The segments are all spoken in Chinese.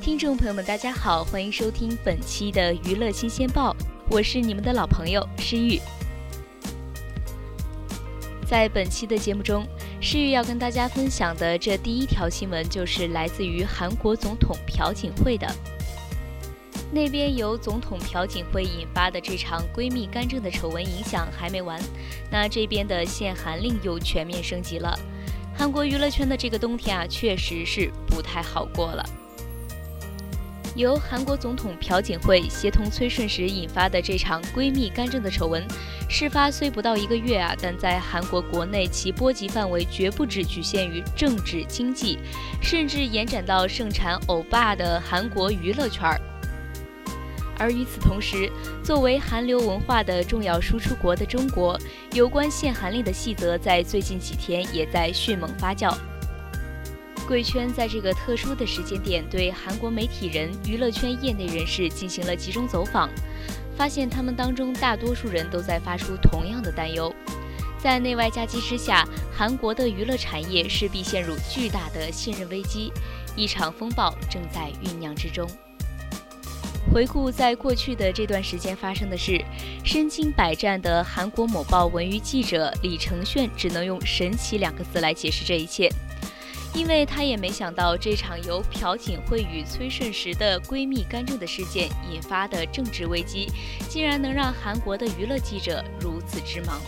听众朋友们，大家好，欢迎收听本期的娱乐新鲜报，我是你们的老朋友诗玉。在本期的节目中。诗玉要跟大家分享的这第一条新闻，就是来自于韩国总统朴槿惠的。那边由总统朴槿惠引发的这场闺蜜干政的丑闻影响还没完，那这边的限韩令又全面升级了。韩国娱乐圈的这个冬天啊，确实是不太好过了。由韩国总统朴槿惠协同崔顺实引发的这场闺蜜干政的丑闻，事发虽不到一个月啊，但在韩国国内其波及范围绝不只局限于政治经济，甚至延展到盛产欧巴的韩国娱乐圈儿。而与此同时，作为韩流文化的重要输出国的中国，有关限韩令的细则在最近几天也在迅猛发酵。贵圈在这个特殊的时间点，对韩国媒体人、娱乐圈业内人士进行了集中走访，发现他们当中大多数人都在发出同样的担忧：在内外夹击之下，韩国的娱乐产业势必陷入巨大的信任危机，一场风暴正在酝酿之中。回顾在过去的这段时间发生的事，身经百战的韩国某报文娱记者李承铉只能用“神奇”两个字来解释这一切。因为他也没想到，这场由朴槿惠与崔顺实的闺蜜干政的事件引发的政治危机，竟然能让韩国的娱乐记者如此之忙。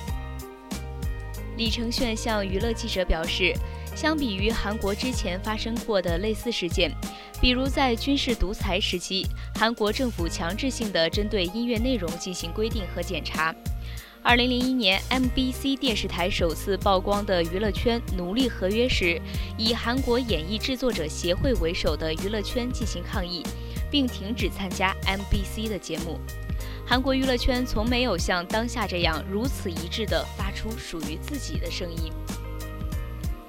李承铉向娱乐记者表示，相比于韩国之前发生过的类似事件，比如在军事独裁时期，韩国政府强制性的针对音乐内容进行规定和检查。二零零一年，MBC 电视台首次曝光的娱乐圈奴隶合约时，以韩国演艺制作者协会为首的娱乐圈进行抗议，并停止参加 MBC 的节目。韩国娱乐圈从没有像当下这样如此一致地发出属于自己的声音。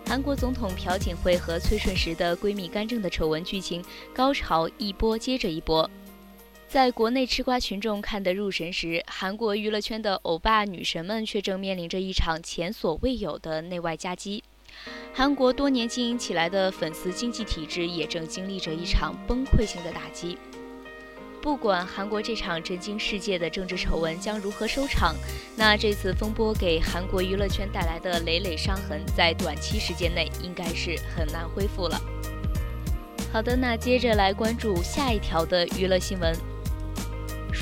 韩国总统朴槿惠和崔顺实的闺蜜干政的丑闻剧情高潮一波接着一波。在国内吃瓜群众看得入神时，韩国娱乐圈的欧巴女神们却正面临着一场前所未有的内外夹击。韩国多年经营起来的粉丝经济体制也正经历着一场崩溃性的打击。不管韩国这场震惊世界的政治丑闻将如何收场，那这次风波给韩国娱乐圈带来的累累伤痕，在短期时间内应该是很难恢复了。好的，那接着来关注下一条的娱乐新闻。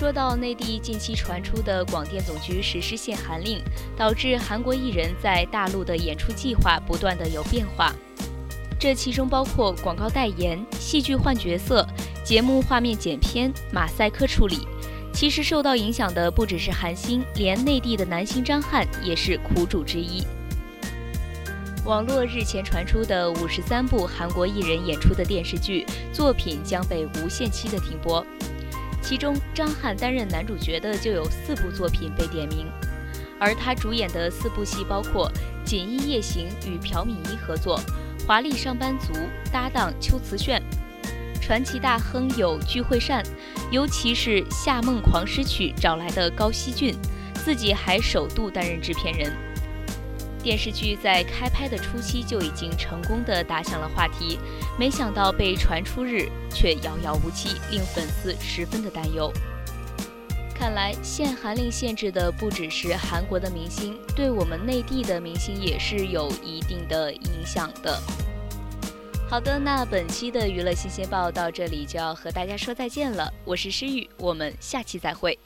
说到内地近期传出的广电总局实施限韩令，导致韩国艺人在大陆的演出计划不断的有变化，这其中包括广告代言、戏剧换角色、节目画面剪片、马赛克处理。其实受到影响的不只是韩星，连内地的男星张翰也是苦主之一。网络日前传出的五十三部韩国艺人演出的电视剧作品将被无限期的停播。其中，张翰担任男主角的就有四部作品被点名，而他主演的四部戏包括《锦衣夜行》与朴敏熙合作，《华丽上班族》搭档秋瓷炫，《传奇大亨》有具惠善，尤其是《夏梦狂诗曲》找来的高希俊，自己还首度担任制片人。电视剧在开拍的初期就已经成功的打响了话题，没想到被传出日却遥遥无期，令粉丝十分的担忧。看来限韩令限制的不只是韩国的明星，对我们内地的明星也是有一定的影响的。好的，那本期的娱乐新鲜报到这里就要和大家说再见了，我是诗雨，我们下期再会。